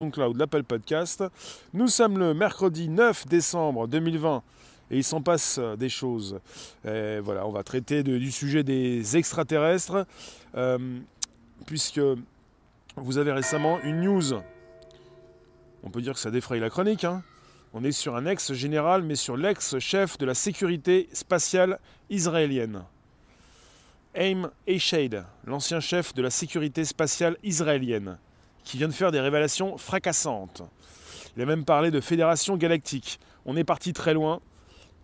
SoundCloud, l'Apple Podcast. Nous sommes le mercredi 9 décembre 2020 et il s'en passe euh, des choses. Voilà, on va traiter du sujet des extraterrestres, euh, puisque vous avez récemment une news. On peut dire que ça défraye la chronique. Hein. On est sur un ex-général, mais sur l'ex-chef de la sécurité spatiale israélienne. Aim Eshade, l'ancien chef de la sécurité spatiale israélienne qui vient de faire des révélations fracassantes. Il a même parlé de fédération galactique. On est parti très loin.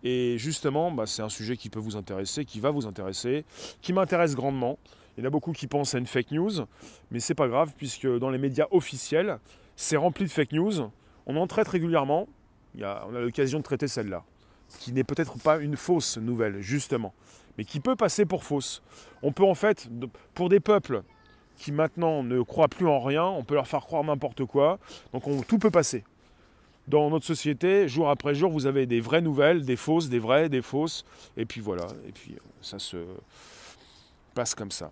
Et justement, bah, c'est un sujet qui peut vous intéresser, qui va vous intéresser, qui m'intéresse grandement. Il y en a beaucoup qui pensent à une fake news, mais c'est pas grave, puisque dans les médias officiels, c'est rempli de fake news. On en traite régulièrement. On a l'occasion de traiter celle-là, qui n'est peut-être pas une fausse nouvelle, justement, mais qui peut passer pour fausse. On peut en fait, pour des peuples qui maintenant ne croient plus en rien, on peut leur faire croire n'importe quoi. Donc tout peut passer. Dans notre société, jour après jour, vous avez des vraies nouvelles, des fausses, des vraies, des fausses. Et puis voilà, et puis ça se passe comme ça.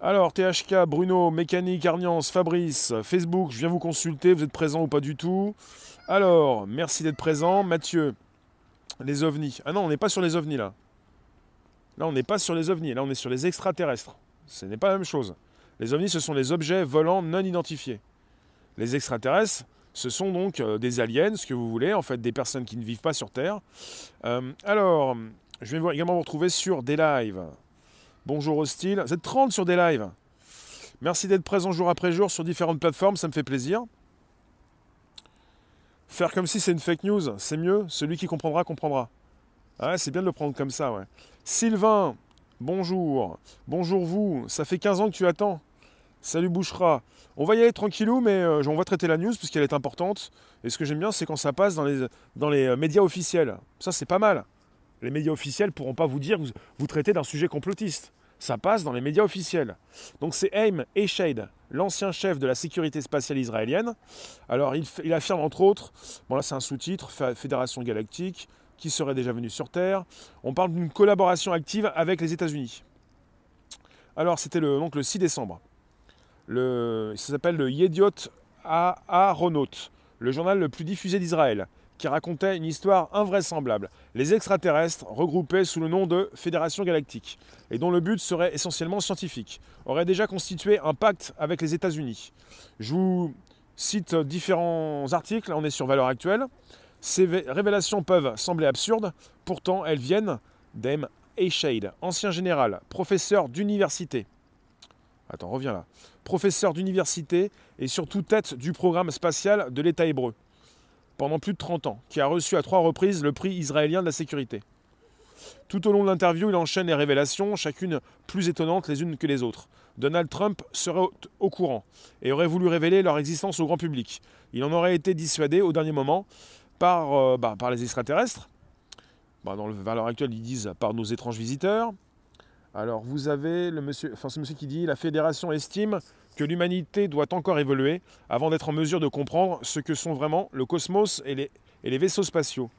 Alors, THK, Bruno, Mécanique, Arniance, Fabrice, Facebook, je viens vous consulter, vous êtes présent ou pas du tout? Alors, merci d'être présent. Mathieu, les ovnis. Ah non, on n'est pas sur les ovnis là. Là, on n'est pas sur les ovnis, là, on est sur les extraterrestres. Ce n'est pas la même chose. Les ovnis, ce sont les objets volants non identifiés. Les extraterrestres, ce sont donc euh, des aliens, ce que vous voulez, en fait, des personnes qui ne vivent pas sur Terre. Euh, alors, je vais également vous retrouver sur des lives. Bonjour Hostile. Vous êtes 30 sur des lives. Merci d'être présent jour après jour sur différentes plateformes, ça me fait plaisir. Faire comme si c'est une fake news, c'est mieux. Celui qui comprendra, comprendra. Ah, c'est bien de le prendre comme ça, ouais. Sylvain, bonjour. Bonjour vous. Ça fait 15 ans que tu attends. Salut Bouchera. On va y aller tranquillou, mais euh, on va traiter la news puisqu'elle est importante. Et ce que j'aime bien, c'est quand ça passe dans les, euh, médias officiels. Ça, c'est pas mal. Les médias officiels ne pourront pas vous dire vous, vous traitez d'un sujet complotiste. Ça passe dans les médias officiels. Donc c'est Aim Eshade, l'ancien chef de la sécurité spatiale israélienne. Alors il, affirme entre autres, bon là c'est un sous-titre, Fédération Galactique, qui serait déjà venu sur Terre. On parle d'une collaboration active avec les États-Unis. Alors c'était donc le 6 décembre. Le, ça s'appelle le Yediot Aharonot, le journal le plus diffusé d'Israël, qui racontait une histoire invraisemblable. Les extraterrestres, regroupés sous le nom de Fédération Galactique, et dont le but serait essentiellement scientifique, auraient déjà constitué un pacte avec les États-Unis. Je vous cite différents articles, on est sur Valeurs Actuelles. Ces révélations peuvent sembler absurdes, pourtant elles viennent d'Em Shade, ancien général, professeur d'université. Attends, reviens là professeur d'université et surtout tête du programme spatial de l'État hébreu, pendant plus de 30 ans, qui a reçu à trois reprises le prix israélien de la sécurité. Tout au long de l'interview, il enchaîne les révélations, chacune plus étonnantes les unes que les autres. Donald Trump serait au, courant et aurait voulu révéler leur existence au grand public. Il en aurait été dissuadé au dernier moment par, euh, bah, les extraterrestres. Bah, dans actuelle, ils disent par nos étranges visiteurs. Alors vous avez le monsieur, enfin, ce monsieur qui dit la fédération estime que l'humanité doit encore évoluer avant d'être en mesure de comprendre ce que sont vraiment le cosmos et les, vaisseaux spatiaux.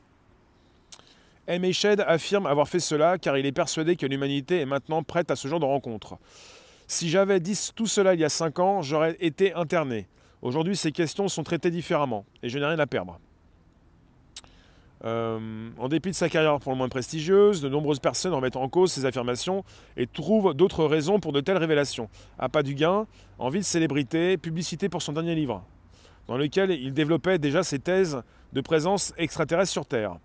M. Shed affirme avoir fait cela car il est persuadé que l'humanité est maintenant prête à ce genre de rencontre. Si j'avais dit tout cela il y a 5 ans, j'aurais été interné. Aujourd'hui, ces questions sont traitées différemment et je n'ai rien à perdre. Euh, en dépit de sa carrière pour le moins prestigieuse, de nombreuses personnes remettent en cause ses affirmations et trouvent d'autres raisons pour de telles révélations. Pas du gain, envie de célébrité, publicité pour son dernier livre, dans lequel il développait déjà ses thèses de présence extraterrestre sur Terre.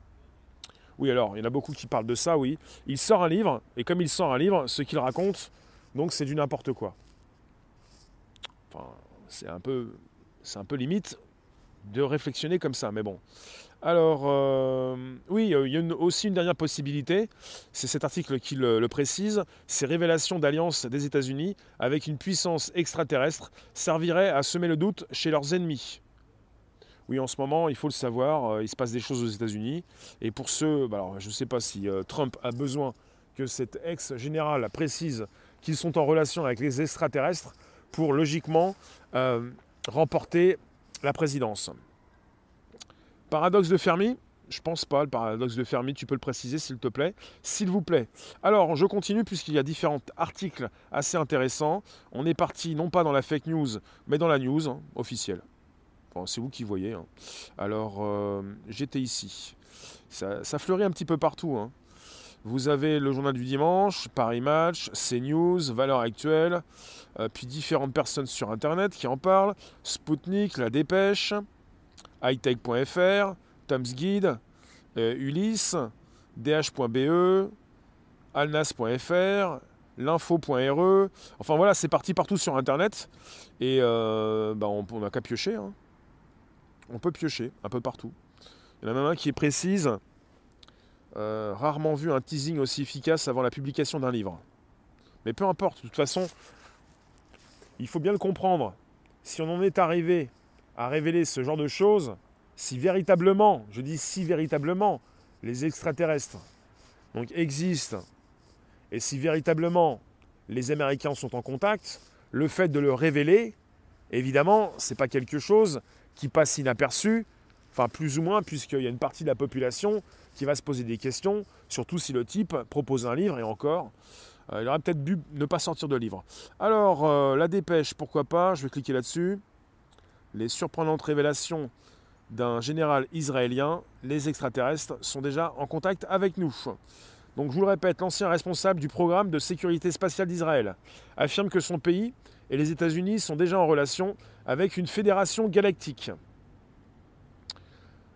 Oui, alors, il y en a beaucoup qui parlent de ça, oui. Il sort un livre, et comme il sort un livre, ce qu'il raconte, donc c'est du n'importe quoi. Enfin, c'est un peu, c'est un peu limite de réflexionner comme ça, mais bon. Alors, euh, oui, il y a aussi une dernière possibilité, c'est cet article qui le, précise, ces révélations d'alliance des États-Unis avec une puissance extraterrestre serviraient à semer le doute chez leurs ennemis. Oui, en ce moment, il faut le savoir, euh, il se passe des choses aux États-Unis, et pour ceux, bah alors, je ne sais pas si euh, Trump a besoin que cet ex-général précise qu'ils sont en relation avec les extraterrestres pour logiquement remporter la présidence. Paradoxe de Fermi Je pense pas, le paradoxe de Fermi, tu peux le préciser s'il te plaît. S'il vous plaît. Alors, je continue puisqu'il y a différents articles assez intéressants. On est parti non pas dans la fake news, mais dans la news hein, officielle. c'est vous qui voyez. Hein. Alors, euh, j'étais ici. Ça, fleurit un petit peu partout. Hein. Vous avez le journal du dimanche, Paris Match, CNews, Valeurs Actuelles, euh, puis différentes personnes sur Internet qui en parlent. Spoutnik, La Dépêche, hightech.fr, Tom's Guide, euh, Ulysse, dh.be, alnas.fr, l'info.re. Enfin voilà, c'est parti partout sur Internet. Et euh, bah, on n'a qu'à piocher. Hein. On peut piocher un peu partout. Il y en a même un qui est précise. Euh, rarement vu un teasing aussi efficace avant la publication d'un livre. Mais peu importe, de toute façon, il faut bien le comprendre. Si on en est arrivé à révéler ce genre de choses, si véritablement, je dis si véritablement, les extraterrestres donc, existent, et si véritablement les Américains sont en contact, le fait de le révéler, évidemment, ce n'est pas quelque chose qui passe inaperçu, enfin plus ou moins, puisqu'il y a une partie de la population qui va se poser des questions, surtout si le type propose un livre, et encore, euh, il aurait peut-être dû ne pas sortir de livre. Alors, euh, la dépêche, pourquoi pas, je vais cliquer là-dessus. Les surprenantes révélations d'un général israélien, les extraterrestres sont déjà en contact avec nous. Donc je vous le répète, l'ancien responsable du programme de sécurité spatiale d'Israël affirme que son pays et les États-Unis sont déjà en relation avec une fédération galactique.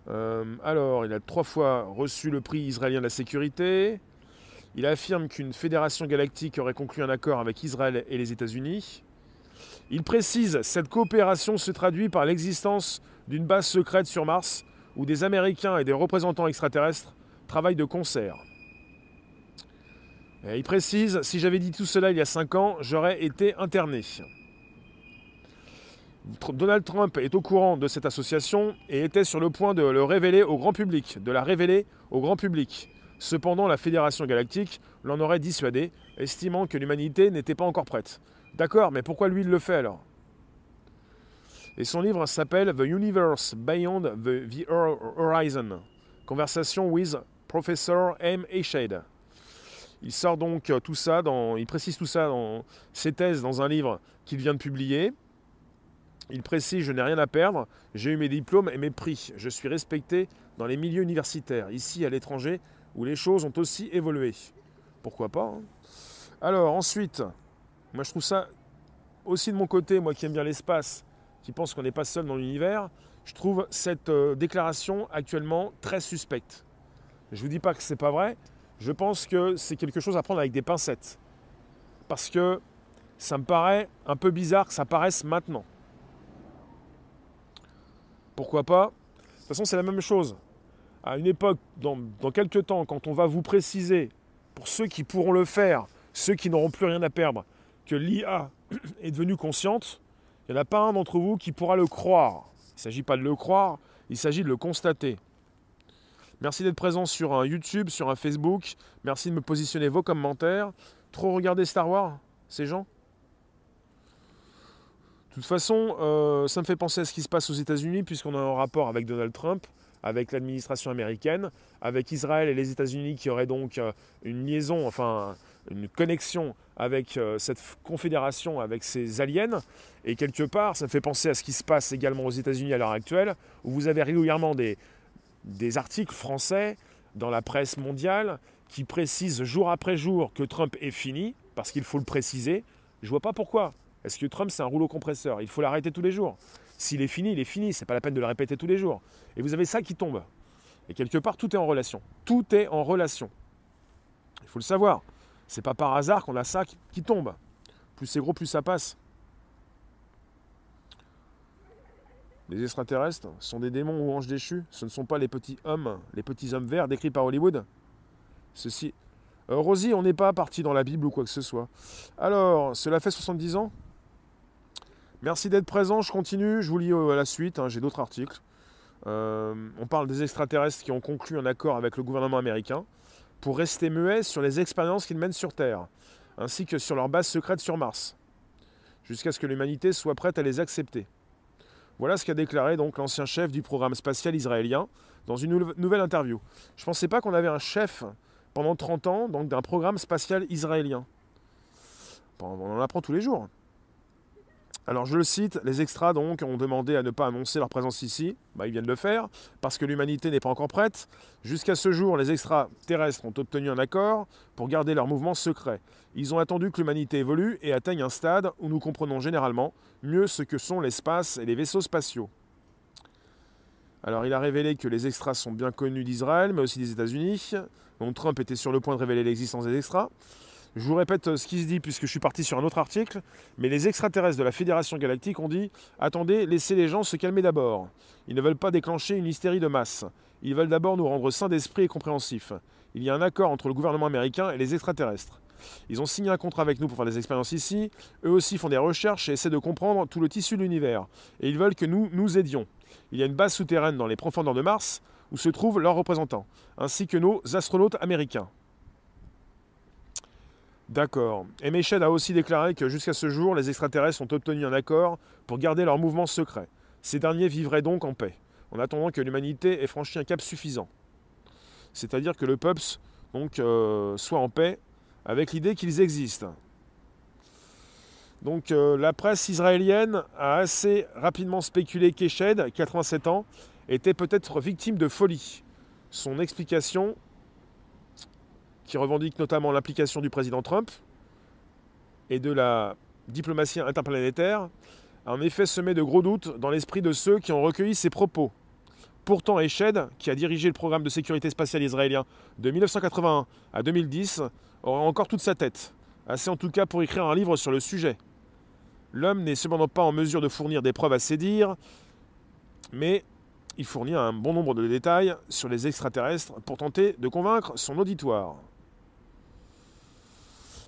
Euh, alors, il a trois fois reçu le prix israélien de la sécurité. Il affirme qu'une fédération galactique aurait conclu un accord avec Israël et les États-Unis. Il précise cette coopération se traduit par l'existence d'une base secrète sur Mars où des Américains et des représentants extraterrestres travaillent de concert. il précise, si j'avais dit tout cela il y a cinq ans, j'aurais été interné. Donald Trump est au courant de cette association et était sur le point de le révéler au grand public, de la révéler au grand public. Cependant, la Fédération Galactique l'en aurait dissuadé, estimant que l'humanité n'était pas encore prête. D'accord, mais pourquoi lui il le fait alors? Et son livre s'appelle The Universe Beyond the, Horizon. Conversation with Professor M. Shade. Il sort donc tout ça, il précise tout ça dans ses thèses dans un livre qu'il vient de publier. Il précise Je n'ai rien à perdre, j'ai eu mes diplômes et mes prix. Je suis respecté dans les milieux universitaires, ici à l'étranger, où les choses ont aussi évolué. Pourquoi pas hein? Alors ensuite, moi je trouve ça aussi de mon côté, moi qui aime bien l'espace, qui pense qu'on n'est pas seul dans l'univers, je trouve cette euh, déclaration actuellement très suspecte. Je ne vous dis pas que ce n'est pas vrai, je pense que c'est quelque chose à prendre avec des pincettes. Parce que ça me paraît un peu bizarre que ça paraisse maintenant. Pourquoi pas? De toute façon, c'est la même chose. À une époque, dans, quelques temps, quand on va vous préciser, pour ceux qui pourront le faire, ceux qui n'auront plus rien à perdre, que l'IA est devenue consciente, il n'y en a pas un d'entre vous qui pourra le croire. Il ne s'agit pas de le croire, il s'agit de le constater. Merci d'être présent sur un YouTube, sur un Facebook. Merci de me positionner vos commentaires. Trop regarder Star Wars, ces gens? De toute façon, euh, ça me fait penser à ce qui se passe aux États-Unis, puisqu'on a un rapport avec Donald Trump, avec l'administration américaine, avec Israël et les États-Unis qui auraient donc euh, une liaison, enfin une connexion avec euh, cette confédération, avec ces aliens. Et quelque part, ça me fait penser à ce qui se passe également aux États-Unis à l'heure actuelle, où vous avez régulièrement des, des articles français dans la presse mondiale qui précisent jour après jour que Trump est fini, parce qu'il faut le préciser. Je vois pas pourquoi. Est-ce que Trump, c'est un rouleau compresseur? Il faut l'arrêter tous les jours. S'il est fini, il est fini. C'est pas la peine de le répéter tous les jours. Et vous avez ça qui tombe. Et quelque part, tout est en relation. Tout est en relation. Il faut le savoir. C'est pas par hasard qu'on a ça qui, tombe. Plus c'est gros, plus ça passe. Les extraterrestres sont des démons ou anges déchus. Ce ne sont pas les petits hommes, les petits hommes verts décrits par Hollywood. Ceci. Euh, Rosie, on n'est pas parti dans la Bible ou quoi que ce soit. Alors, cela fait 70 ans Merci d'être présent, je continue, je vous lis euh, à la suite, hein, j'ai d'autres articles. Euh, on parle des extraterrestres qui ont conclu un accord avec le gouvernement américain pour rester muets sur les expériences qu'ils mènent sur Terre, ainsi que sur leur base secrète sur Mars, jusqu'à ce que l'humanité soit prête à les accepter. Voilà ce qu'a déclaré donc l'ancien chef du programme spatial israélien dans une nouvelle interview. Je ne pensais pas qu'on avait un chef pendant 30 ans d'un programme spatial israélien. On en apprend tous les jours. Alors je le cite, les extras donc ont demandé à ne pas annoncer leur présence ici, bah, ils viennent de le faire, parce que l'humanité n'est pas encore prête. Jusqu'à ce jour, les extraterrestres ont obtenu un accord pour garder leur mouvement secret. Ils ont attendu que l'humanité évolue et atteigne un stade où nous comprenons généralement mieux ce que sont l'espace et les vaisseaux spatiaux. Alors il a révélé que les extras sont bien connus d'Israël, mais aussi des États-Unis. Donc Trump était sur le point de révéler l'existence des extras. Je vous répète euh, ce qui se dit puisque je suis parti sur un autre article, mais les extraterrestres de la Fédération Galactique ont dit Attendez, laissez les gens se calmer d'abord. Ils ne veulent pas déclencher une hystérie de masse. Ils veulent d'abord nous rendre sains d'esprit et compréhensifs. Il y a un accord entre le gouvernement américain et les extraterrestres. Ils ont signé un contrat avec nous pour faire des expériences ici. Eux aussi font des recherches et essaient de comprendre tout le tissu de l'univers. Et ils veulent que nous nous aidions. Il y a une base souterraine dans les profondeurs de Mars où se trouvent leurs représentants, ainsi que nos astronautes américains. D'accord. Et Meshed a aussi déclaré que jusqu'à ce jour, les extraterrestres ont obtenu un accord pour garder leur mouvement secret. Ces derniers vivraient donc en paix, en attendant que l'humanité ait franchi un cap suffisant. C'est-à-dire que le euh, soit en paix avec l'idée qu'ils existent. Donc euh, la presse israélienne a assez rapidement spéculé qu'Eshed, 87 ans, était peut-être victime de folie. Son explication qui revendique notamment l'implication du président Trump et de la diplomatie interplanétaire, a en effet semé de gros doutes dans l'esprit de ceux qui ont recueilli ses propos. Pourtant, Eshed, qui a dirigé le programme de sécurité spatiale israélien de 1981 à 2010, aura encore toute sa tête, assez en tout cas pour écrire un livre sur le sujet. L'homme n'est cependant pas en mesure de fournir des preuves à ses dires, mais il fournit un bon nombre de détails sur les extraterrestres pour tenter de convaincre son auditoire.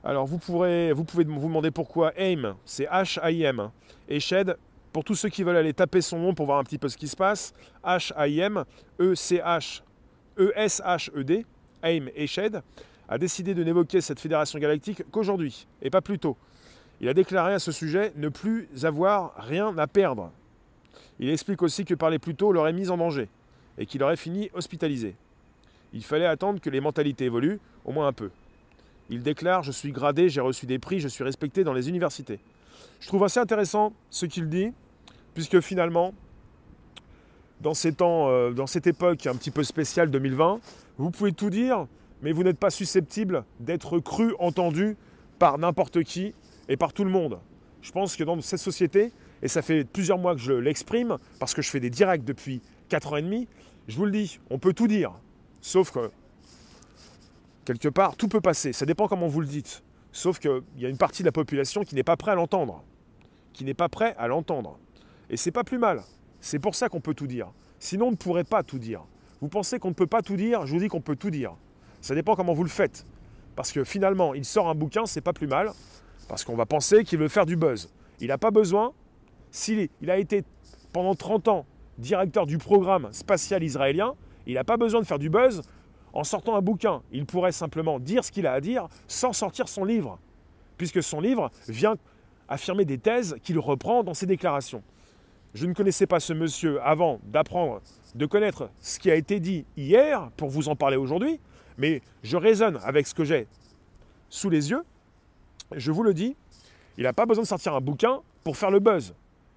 Alors vous, pouvez vous demander pourquoi AIM, c'est H-A-I-M. Et Shed, pour tous ceux qui veulent aller taper son nom pour voir un petit peu ce qui se passe, H-A-I-M, E-C-H, E-S-H-E-D, AIM et Shed, a décidé de n'évoquer cette fédération galactique qu'aujourd'hui, et pas plus tôt. Il a déclaré à ce sujet ne plus avoir rien à perdre. Il explique aussi que parler plus tôt l'aurait mis en danger, et qu'il aurait fini hospitalisé. Il fallait attendre que les mentalités évoluent, au moins un peu. Il déclare Je suis gradé, j'ai reçu des prix, je suis respecté dans les universités. Je trouve assez intéressant ce qu'il dit, puisque finalement, dans, euh, cette époque un petit peu spéciale 2020, vous pouvez tout dire, mais vous n'êtes pas susceptible d'être cru, entendu par n'importe qui et par tout le monde. Je pense que dans cette société, et ça fait plusieurs mois que je l'exprime, parce que je fais des directs depuis 4 ans et demi, je vous le dis, on peut tout dire, sauf que quelque part, tout peut passer. Ça dépend comment vous le dites. Sauf qu'il y a une partie de la population qui n'est pas prêt à l'entendre. Qui n'est pas prêt à l'entendre. Et c'est pas plus mal. C'est pour ça qu'on peut tout dire. Sinon, on ne pourrait pas tout dire. Vous pensez qu'on ne peut pas tout dire? Je vous dis qu'on peut tout dire. Ça dépend comment vous le faites. Parce que finalement, il sort un bouquin, c'est pas plus mal. Parce qu'on va penser qu'il veut faire du buzz. Il n'a pas besoin. S'il il a été pendant 30 ans directeur du programme spatial israélien, il n'a pas besoin de faire du buzz en sortant un bouquin, il pourrait simplement dire ce qu'il a à dire sans sortir son livre, puisque son livre vient affirmer des thèses qu'il reprend dans ses déclarations. Je ne connaissais pas ce monsieur avant d'apprendre, de connaître ce qui a été dit hier pour vous en parler aujourd'hui, mais je raisonne avec ce que j'ai sous les yeux. Je vous le dis, il n'a pas besoin de sortir un bouquin pour faire le buzz.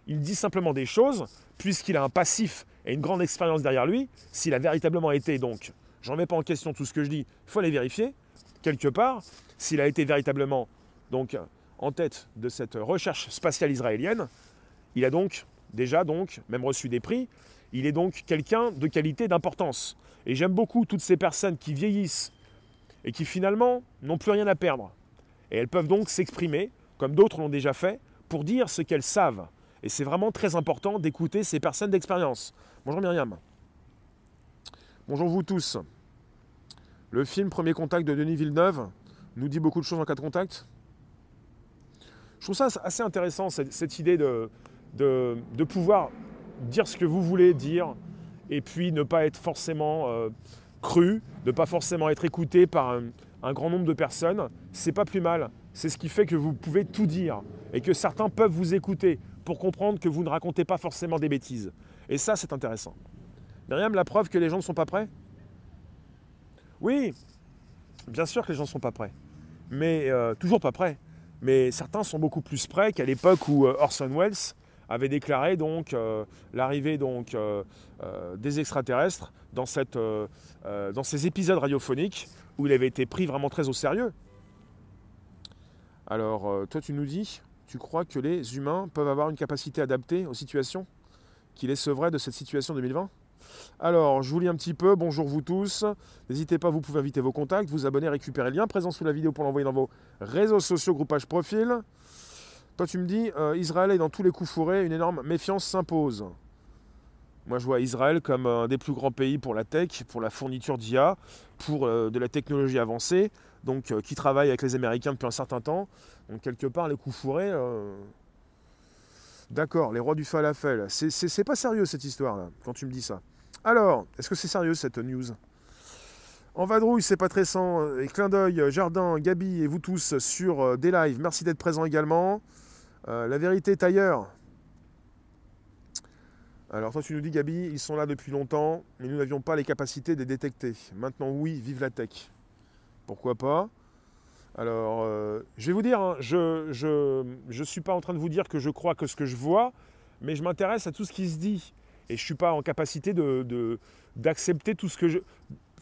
Il dit simplement des choses, puisqu'il a un passif et une grande expérience derrière lui, s'il a véritablement été donc je ne remets pas en question tout ce que je dis, il faut aller vérifier, quelque part, s'il a été véritablement donc, en tête de cette recherche spatiale israélienne. Il a donc déjà donc même reçu des prix. Il est donc quelqu'un de qualité, d'importance. Et j'aime beaucoup toutes ces personnes qui vieillissent et qui finalement n'ont plus rien à perdre. Et elles peuvent donc s'exprimer, comme d'autres l'ont déjà fait, pour dire ce qu'elles savent. Et c'est vraiment très important d'écouter ces personnes d'expérience. Bonjour Myriam. Bonjour vous tous. Le film Premier Contact de Denis Villeneuve nous dit beaucoup de choses en cas de contact. Je trouve ça assez intéressant, cette, idée de, de, pouvoir dire ce que vous voulez dire et puis ne pas être forcément euh, cru, ne pas forcément être écouté par un, grand nombre de personnes. C'est pas plus mal. C'est ce qui fait que vous pouvez tout dire et que certains peuvent vous écouter pour comprendre que vous ne racontez pas forcément des bêtises. Et ça, c'est intéressant. Myriam, la preuve que les gens ne sont pas prêts? Oui, bien sûr que les gens ne sont pas prêts. Mais euh, toujours pas prêts. Mais certains sont beaucoup plus près qu'à l'époque où euh, Orson Welles avait déclaré donc euh, l'arrivée donc des extraterrestres dans, ces épisodes radiophoniques où il avait été pris vraiment très au sérieux. Alors, toi, tu nous dis, tu crois que les humains peuvent avoir une capacité adaptée aux situations qui les sevreraient de cette situation 2020 alors, je vous lis un petit peu. Bonjour vous tous. N'hésitez pas, vous pouvez inviter vos contacts, vous abonner, récupérer le lien présent sous la vidéo pour l'envoyer dans vos réseaux sociaux, groupage profil. Toi, tu me dis, euh, Israël est dans tous les coups fourrés, une énorme méfiance s'impose. Moi, je vois Israël comme un des plus grands pays pour la tech, pour la fourniture d'IA, pour euh, de la technologie avancée, donc euh, qui travaille avec les Américains depuis un certain temps. Donc, quelque part, les coups fourrés. D'accord, les rois du falafel. C'est pas sérieux cette histoire-là, quand tu me dis ça. Alors, est-ce que c'est sérieux cette news? En vadrouille, c'est pas très sans. Et clin d'œil, Jardin, Gabi et vous tous sur euh, des lives. Merci d'être présents également. Euh, la vérité est ailleurs. Alors toi tu nous dis Gabi, ils sont là depuis longtemps, mais nous n'avions pas les capacités de les détecter. Maintenant oui, vive la tech. Pourquoi pas? Alors euh, je vais vous dire, hein, je ne suis pas en train de vous dire que je crois que ce que je vois, mais je m'intéresse à tout ce qui se dit. Et je ne suis pas en capacité d'accepter de, tout ce que je...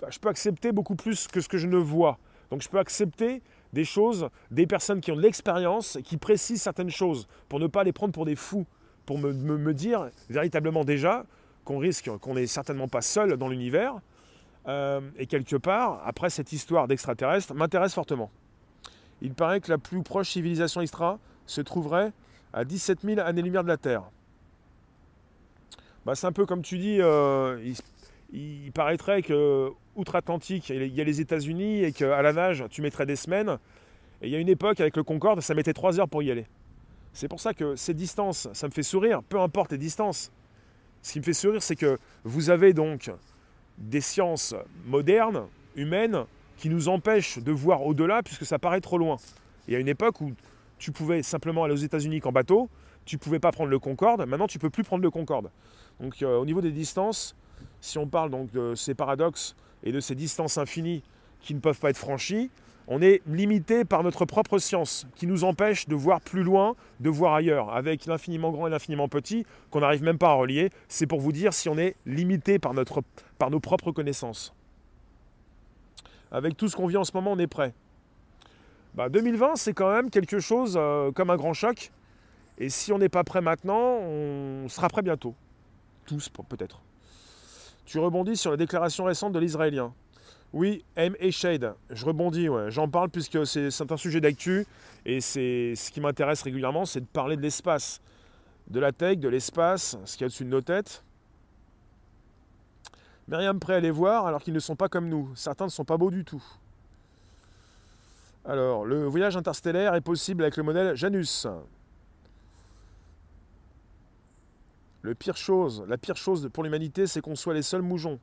je peux accepter beaucoup plus que ce que je ne vois. Donc je peux accepter des choses, des personnes qui ont de l'expérience, qui précisent certaines choses, pour ne pas les prendre pour des fous, pour me, me, dire véritablement déjà qu'on risque, qu'on n'est certainement pas seul dans l'univers. Euh, et quelque part, après cette histoire d'extraterrestre, m'intéresse fortement. Il paraît que la plus proche civilisation extra se trouverait à 17 000 années-lumière de la Terre. Bah, c'est un peu comme tu dis, euh, il, paraîtrait que outre-Atlantique, il y a les États-Unis et qu'à la nage, tu mettrais des semaines. Et il y a une époque avec le Concorde, ça mettait trois heures pour y aller. C'est pour ça que ces distances, ça me fait sourire, peu importe les distances. Ce qui me fait sourire, c'est que vous avez donc des sciences modernes, humaines, qui nous empêchent de voir au-delà puisque ça paraît trop loin. Il y a une époque où tu pouvais simplement aller aux États-Unis qu'en bateau, tu ne pouvais pas prendre le Concorde, maintenant tu ne peux plus prendre le Concorde. Donc euh, au niveau des distances, si on parle donc de ces paradoxes et de ces distances infinies qui ne peuvent pas être franchies, on est limité par notre propre science qui nous empêche de voir plus loin, de voir ailleurs, avec l'infiniment grand et l'infiniment petit qu'on n'arrive même pas à relier. C'est pour vous dire si on est limité par, notre, par nos propres connaissances. Avec tout ce qu'on vit en ce moment, on est prêt. 2020, bah, c'est quand même quelque chose euh, comme un grand choc. Et si on n'est pas prêt maintenant, on sera prêt bientôt tous peut-être. Tu rebondis sur la déclaration récente de l'Israélien. Oui, M et Shade. Je rebondis. J'en parle puisque c'est un sujet d'actu et c'est ce qui m'intéresse régulièrement, c'est de parler de l'espace, de la tech, de l'espace, ce qu'il y a au-dessus de nos têtes. Myriam prêt à les voir alors qu'ils ne sont pas comme nous. Certains ne sont pas beaux du tout. Alors, le voyage interstellaire est possible avec le modèle Janus. La pire chose pour l'humanité, c'est qu'on soit les seuls moujons.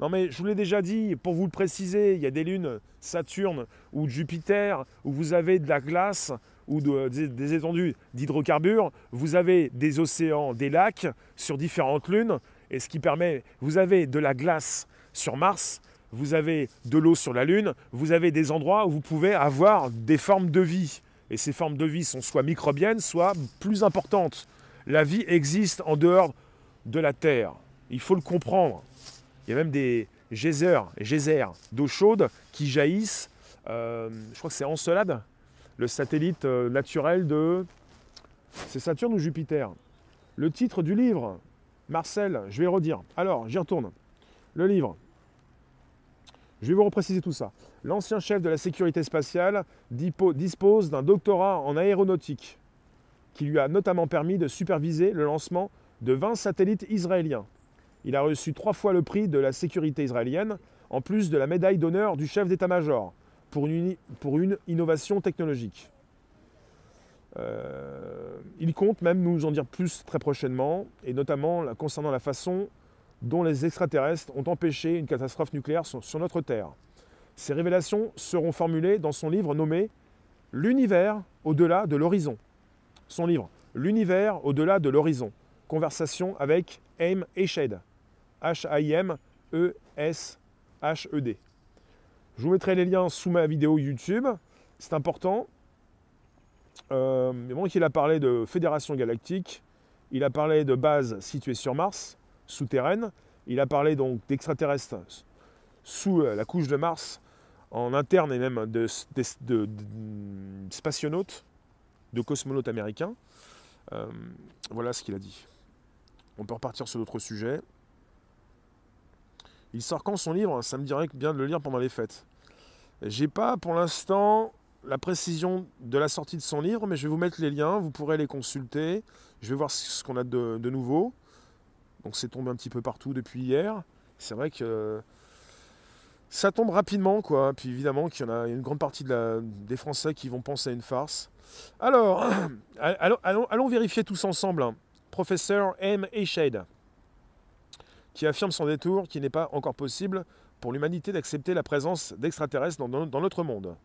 Non mais je vous l'ai déjà dit, pour vous le préciser, il y a des lunes Saturne ou Jupiter où vous avez de la glace ou des, étendues d'hydrocarbures, vous avez des océans, des lacs sur différentes lunes, et ce qui permet, vous avez de la glace sur Mars, vous avez de l'eau sur la Lune, vous avez des endroits où vous pouvez avoir des formes de vie. Et ces formes de vie sont soit microbiennes, soit plus importantes. La vie existe en dehors de la Terre. Il faut le comprendre. Il y a même des geysers, geysers d'eau chaude qui jaillissent. Euh, je crois que c'est Encelade, le satellite euh, naturel de. C'est Saturne ou Jupiter? Le titre du livre, Marcel, je vais redire. Alors, j'y retourne. Le livre. Je vais vous repréciser tout ça. L'ancien chef de la sécurité spatiale dispose d'un doctorat en aéronautique qui lui a notamment permis de superviser le lancement de 20 satellites israéliens. Il a reçu trois fois le prix de la sécurité israélienne, en plus de la médaille d'honneur du chef d'état-major, pour une, innovation technologique. Euh, il compte même nous en dire plus très prochainement, et notamment concernant la façon dont les extraterrestres ont empêché une catastrophe nucléaire sur notre Terre. Ces révélations seront formulées dans son livre nommé L'univers au-delà de l'horizon son livre L'univers au-delà de l'horizon. Conversation avec Aim Eshed. H-A-I-M-E-S-H-E-D. Je vous mettrai les liens sous ma vidéo YouTube. C'est important. Euh, donc il a parlé de fédération galactique, il a parlé de bases situées sur Mars, souterraines, il a parlé donc d'extraterrestres sous euh, la couche de Mars, en interne et même de, de, spationautes, de cosmonautes américains. Euh, voilà ce qu'il a dit. On peut repartir sur d'autres sujets. Il sort quand son livre? Ça me dirait bien de le lire pendant les fêtes. J'ai pas pour l'instant la précision de la sortie de son livre, mais je vais vous mettre les liens, vous pourrez les consulter. Je vais voir ce qu'on a de, nouveau. Donc c'est tombé un petit peu partout depuis hier. C'est vrai que ça tombe rapidement, quoi. Puis évidemment qu'il y en a une grande partie des Français qui vont penser à une farce. Alors, allons, vérifier tous ensemble. Professeur M. Eshade, qui affirme son détour qu'il n'est pas encore possible pour l'humanité d'accepter la présence d'extraterrestres dans, notre monde.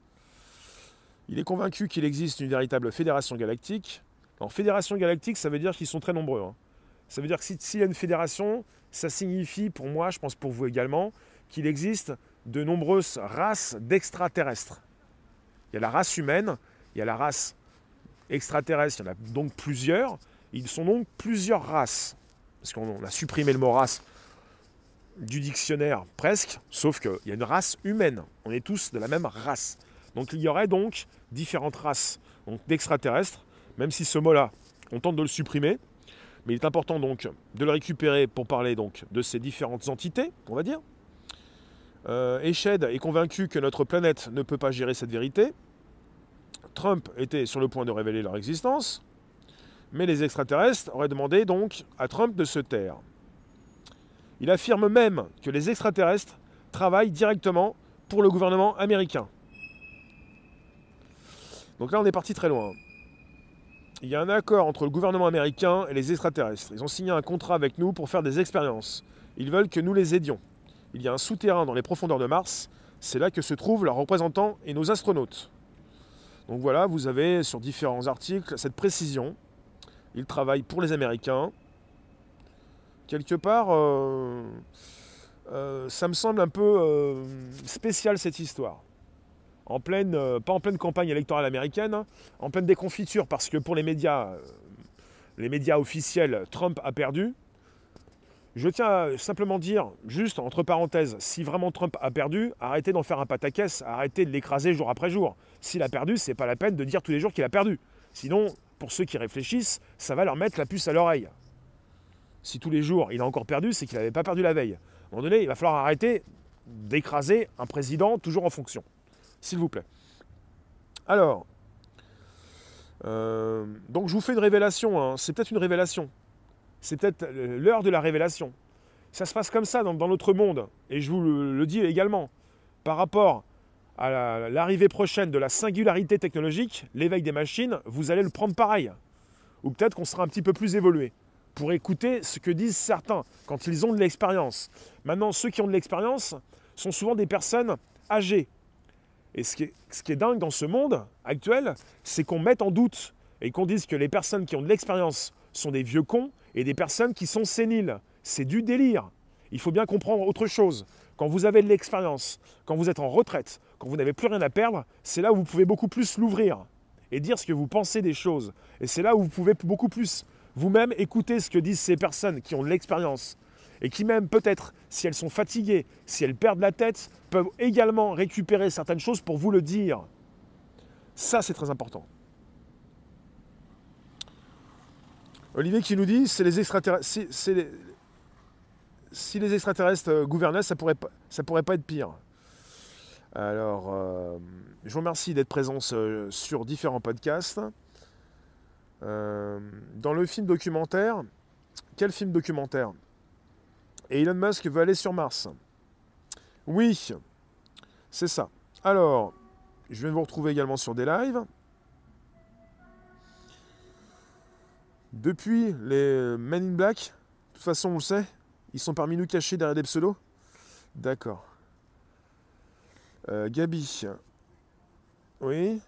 Il est convaincu qu'il existe une véritable fédération galactique. En fédération galactique, ça veut dire qu'ils sont très nombreux. Hein. Ça veut dire que s'il y a une fédération, ça signifie pour moi, je pense pour vous également, qu'il existe de nombreuses races d'extraterrestres. Il y a la race humaine, il y a la race extraterrestre, il y en a donc plusieurs. Ils sont donc plusieurs races. Parce qu'on a supprimé le mot race du dictionnaire presque, sauf qu'il y a une race humaine. On est tous de la même race. Donc il y aurait donc différentes races d'extraterrestres, même si ce mot-là, on tente de le supprimer. Mais il est important donc de le récupérer pour parler donc de ces différentes entités, on va dire. Euh, est convaincu que notre planète ne peut pas gérer cette vérité. Trump était sur le point de révéler leur existence, mais les extraterrestres auraient demandé donc à Trump de se taire. Il affirme même que les extraterrestres travaillent directement pour le gouvernement américain. Donc là, on est parti très loin. Il y a un accord entre le gouvernement américain et les extraterrestres. Ils ont signé un contrat avec nous pour faire des expériences. Ils veulent que nous les aidions il y a un souterrain dans les profondeurs de Mars. C'est là que se trouvent leurs représentants et nos astronautes. Donc voilà, vous avez sur différents articles cette précision. Ils travaillent pour les Américains. Quelque part, euh, euh, ça me semble un peu euh, spécial cette histoire. En pleine, pas en pleine campagne électorale américaine, en pleine déconfiture, parce que pour les médias, les médias officiels, Trump a perdu. Je tiens à simplement dire, juste entre parenthèses, si vraiment Trump a perdu, arrêtez d'en faire un pataquès, arrêtez de l'écraser jour après jour. S'il a perdu, c'est pas la peine de dire tous les jours qu'il a perdu. Sinon, pour ceux qui réfléchissent, ça va leur mettre la puce à l'oreille. Si tous les jours il a encore perdu, c'est qu'il n'avait pas perdu la veille. À un moment donné, il va falloir arrêter d'écraser un président toujours en fonction. S'il vous plaît. Alors, euh, donc je vous fais une révélation, hein. c'est peut-être une révélation. C'est peut-être l'heure de la révélation. Ça se passe comme ça dans, notre monde. Et je vous le, dis également. Par rapport à l'arrivée prochaine de la singularité technologique, l'éveil des machines, vous allez le prendre pareil. Ou peut-être qu'on sera un petit peu plus évolué pour écouter ce que disent certains quand ils ont de l'expérience. Maintenant, ceux qui ont de l'expérience sont souvent des personnes âgées. Et ce qui, est, ce qui est dingue dans ce monde actuel, c'est qu'on mette en doute et qu'on dise que les personnes qui ont de l'expérience sont des vieux cons et des personnes qui sont séniles. C'est du délire. Il faut bien comprendre autre chose. Quand vous avez de l'expérience, quand vous êtes en retraite, quand vous n'avez plus rien à perdre, c'est là où vous pouvez beaucoup plus l'ouvrir et dire ce que vous pensez des choses. Et c'est là où vous pouvez beaucoup plus vous-même écouter ce que disent ces personnes qui ont de l'expérience et qui même peut-être, si elles sont fatiguées, si elles perdent la tête, peuvent également récupérer certaines choses pour vous le dire. Ça, c'est très important. Olivier qui nous dit c'est les extraterrestres. Si, les, extraterrestres euh, gouvernaient, ça pourrait pas, pourrait pas être pire. Alors, euh, je vous remercie d'être présent sur différents podcasts. Euh, dans le film documentaire, quel film documentaire? Elon Musk veut aller sur Mars. Oui, c'est ça. Alors, je vais vous retrouver également sur des lives. Depuis les Men in Black, de toute façon on le sait, ils sont parmi nous cachés derrière des pseudos D'accord. Euh, Gabi. Oui.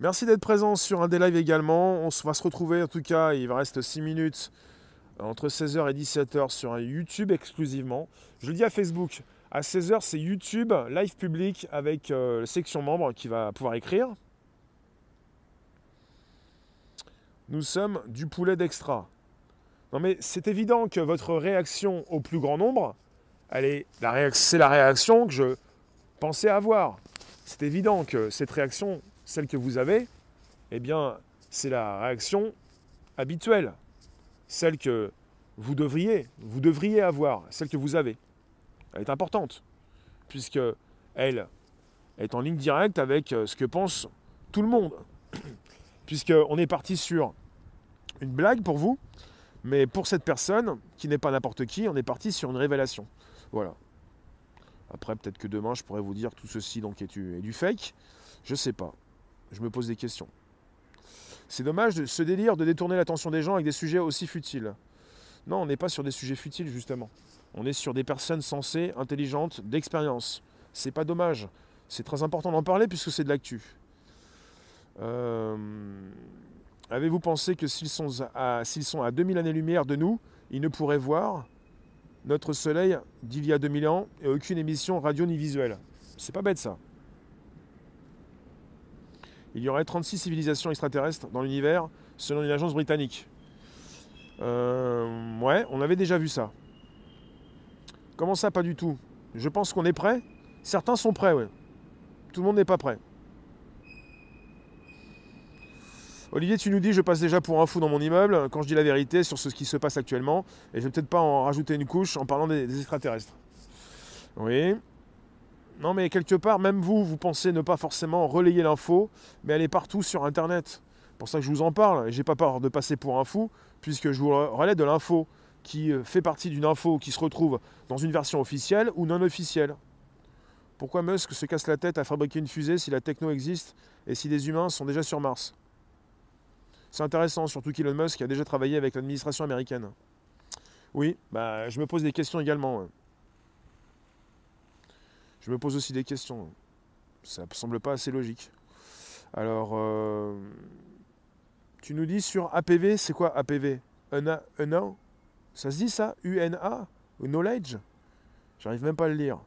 Merci d'être présent sur un des lives également. On va se retrouver en tout cas, il va rester 6 minutes entre 16h et 17h sur YouTube exclusivement. Je le dis à Facebook, à 16h c'est YouTube, live public avec euh, la section membre qui va pouvoir écrire. Nous sommes du poulet d'extra. Non mais c'est évident que votre réaction au plus grand nombre, c'est la réaction que je pensais avoir. C'est évident que cette réaction, celle que vous avez, eh bien, c'est la réaction habituelle, celle que vous devriez, vous devriez avoir, celle que vous avez. Elle est importante, puisque elle est en ligne directe avec ce que pense tout le monde. Puisqu'on est parti sur une blague pour vous, mais pour cette personne, qui n'est pas n'importe qui, on est parti sur une révélation. Voilà. Après, peut-être que demain, je pourrais vous dire tout ceci donc est du, fake? Je sais pas. Je me pose des questions. C'est dommage de ce délire de détourner l'attention des gens avec des sujets aussi futiles. Non, on n'est pas sur des sujets futiles, justement. On est sur des personnes sensées, intelligentes, d'expérience. C'est pas dommage. C'est très important d'en parler puisque c'est de l'actu. Euh, Avez-vous pensé que s'ils sont, à, sont à 2000 années-lumière de nous, ils ne pourraient voir notre Soleil d'il y a 2000 ans et aucune émission radio ni visuelle? C'est pas bête ça. Il y aurait 36 civilisations extraterrestres dans l'univers selon une agence britannique. Euh, ouais, on avait déjà vu ça. Comment ça, pas du tout? Je pense qu'on est prêt. Certains sont prêts, ouais. Tout le monde n'est pas prêt. Olivier, tu nous dis, je passe déjà pour un fou dans mon immeuble quand je dis la vérité sur ce qui se passe actuellement, et je vais peut-être pas en rajouter une couche en parlant des, extraterrestres. Oui. Non, mais quelque part, même vous, vous pensez ne pas forcément relayer l'info, mais elle est partout sur Internet. C'est pour ça que je vous en parle, et j'ai pas peur de passer pour un fou, puisque je vous relais de l'info qui euh, fait partie d'une info qui se retrouve dans une version officielle ou non officielle. Pourquoi Musk se casse la tête à fabriquer une fusée si la techno existe et si les humains sont déjà sur Mars? C'est intéressant, surtout qu'Elon Musk a déjà travaillé avec l'administration américaine. Oui, bah, je me pose des questions également. Je me pose aussi des questions. Ça ne semble pas assez logique. Alors, euh, tu nous dis sur APV, c'est quoi APV UNA, Ça se dit ça? UNA Knowledge? J'arrive même pas à le lire.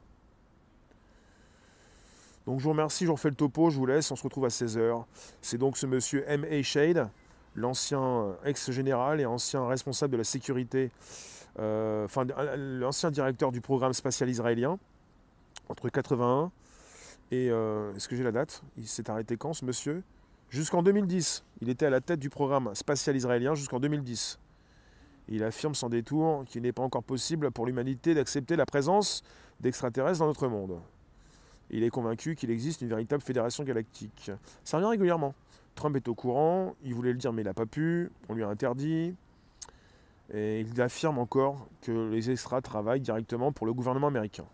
Donc je vous remercie, je vous refais le topo, je vous laisse, on se retrouve à 16h. C'est donc ce monsieur M.A. Shade l'ancien ex-général et ancien responsable de la sécurité, euh, enfin l'ancien directeur du programme spatial israélien, entre 81 et, euh, est-ce que j'ai la date? Il s'est arrêté quand ce monsieur? Jusqu'en 2010. Il était à la tête du programme spatial israélien jusqu'en 2010. Il affirme sans détour qu'il n'est pas encore possible pour l'humanité d'accepter la présence d'extraterrestres dans notre monde. Il est convaincu qu'il existe une véritable fédération galactique. Ça revient régulièrement. Trump est au courant, il voulait le dire mais il n'a pas pu, on lui a interdit. Et il affirme encore que les extras travaillent directement pour le gouvernement américain.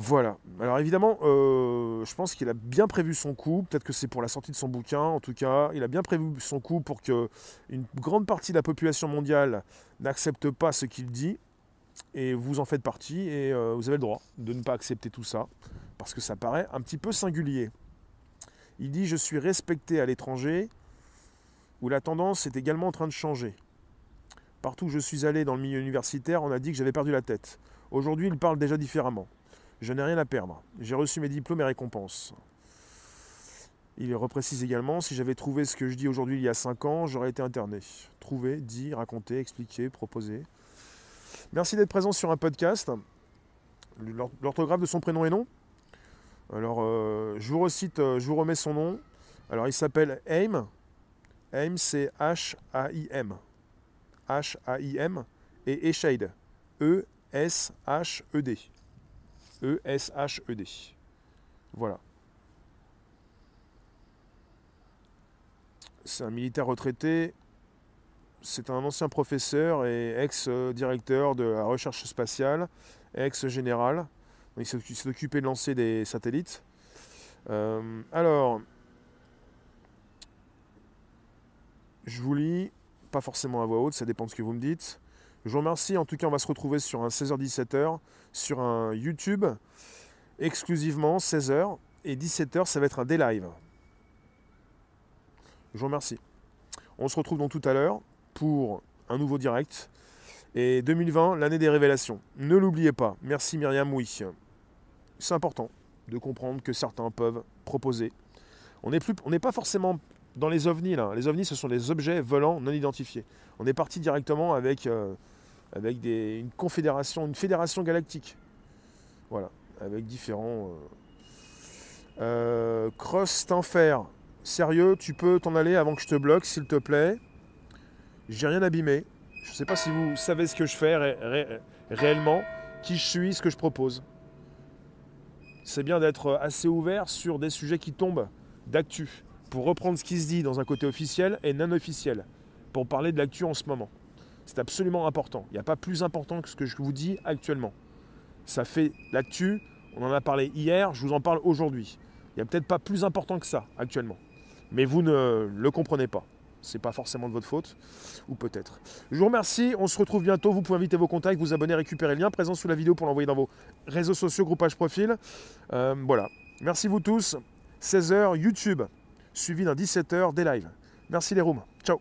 Voilà. Alors évidemment, euh, je pense qu'il a bien prévu son coup. Peut-être que c'est pour la sortie de son bouquin. En tout cas, il a bien prévu son coup pour que une grande partie de la population mondiale n'accepte pas ce qu'il dit. Et vous en faites partie. Et euh, vous avez le droit de ne pas accepter tout ça. Parce que ça paraît un petit peu singulier. Il dit Je suis respecté à l'étranger, où la tendance est également en train de changer. Partout où je suis allé dans le milieu universitaire, on a dit que j'avais perdu la tête. Aujourd'hui, il parle déjà différemment. Je n'ai rien à perdre. J'ai reçu mes diplômes et récompenses. Il reprécise également, si j'avais trouvé ce que je dis aujourd'hui il y a 5 ans, j'aurais été interné. Trouver, dit, raconter, expliquer, proposer. Merci d'être présent sur un podcast. L'orthographe de son prénom et nom? Alors, euh, je vous recite, euh, je vous remets son nom. Alors, il s'appelle AIM. AIM, c'est H-A-I-M. H-A-I-M. Et Eshade. E-S-H-E-D. E-S-H-E-D. Voilà. C'est un militaire retraité. C'est un ancien professeur et ex-directeur de la recherche spatiale, ex-général. Il s'est occupé de lancer des satellites. Euh, alors, je vous lis, pas forcément à voix haute, ça dépend de ce que vous me dites. Je vous remercie. En tout cas, on va se retrouver sur un 16h-17h, sur un YouTube, exclusivement 16h. Et 17h, ça va être un day live. Je vous remercie. On se retrouve donc tout à l'heure pour un nouveau direct. Et 2020, l'année des révélations. Ne l'oubliez pas. Merci Myriam, oui c'est important de comprendre que certains peuvent proposer. On n'est pas forcément dans les ovnis, là. Les ovnis, ce sont des objets volants non identifiés. On est parti directement avec, euh, avec une confédération, une fédération galactique. Voilà, avec différents. Euh, euh, Cross Tinfer. Sérieux, tu peux t'en aller avant que je te bloque, s'il te plaît? J'ai rien abîmé. Je ne sais pas si vous savez ce que je fais réellement, qui je suis, ce que je propose. C'est bien d'être assez ouvert sur des sujets qui tombent d'actu, pour reprendre ce qui se dit dans un côté officiel et non officiel, pour parler de l'actu en ce moment. C'est absolument important. Il n'y a pas plus important que ce que je vous dis actuellement. Ça fait l'actu, on en a parlé hier, je vous en parle aujourd'hui. Il n'y a peut-être pas plus important que ça actuellement. Mais vous ne le comprenez pas. C'est pas forcément de votre faute, ou peut-être. Je vous remercie, on se retrouve bientôt. Vous pouvez inviter vos contacts, vous abonner, récupérer le lien présent sous la vidéo pour l'envoyer dans vos réseaux sociaux, groupage profil. Euh, voilà. Merci vous tous. 16h YouTube, suivi d'un 17h des lives. Merci les rooms. Ciao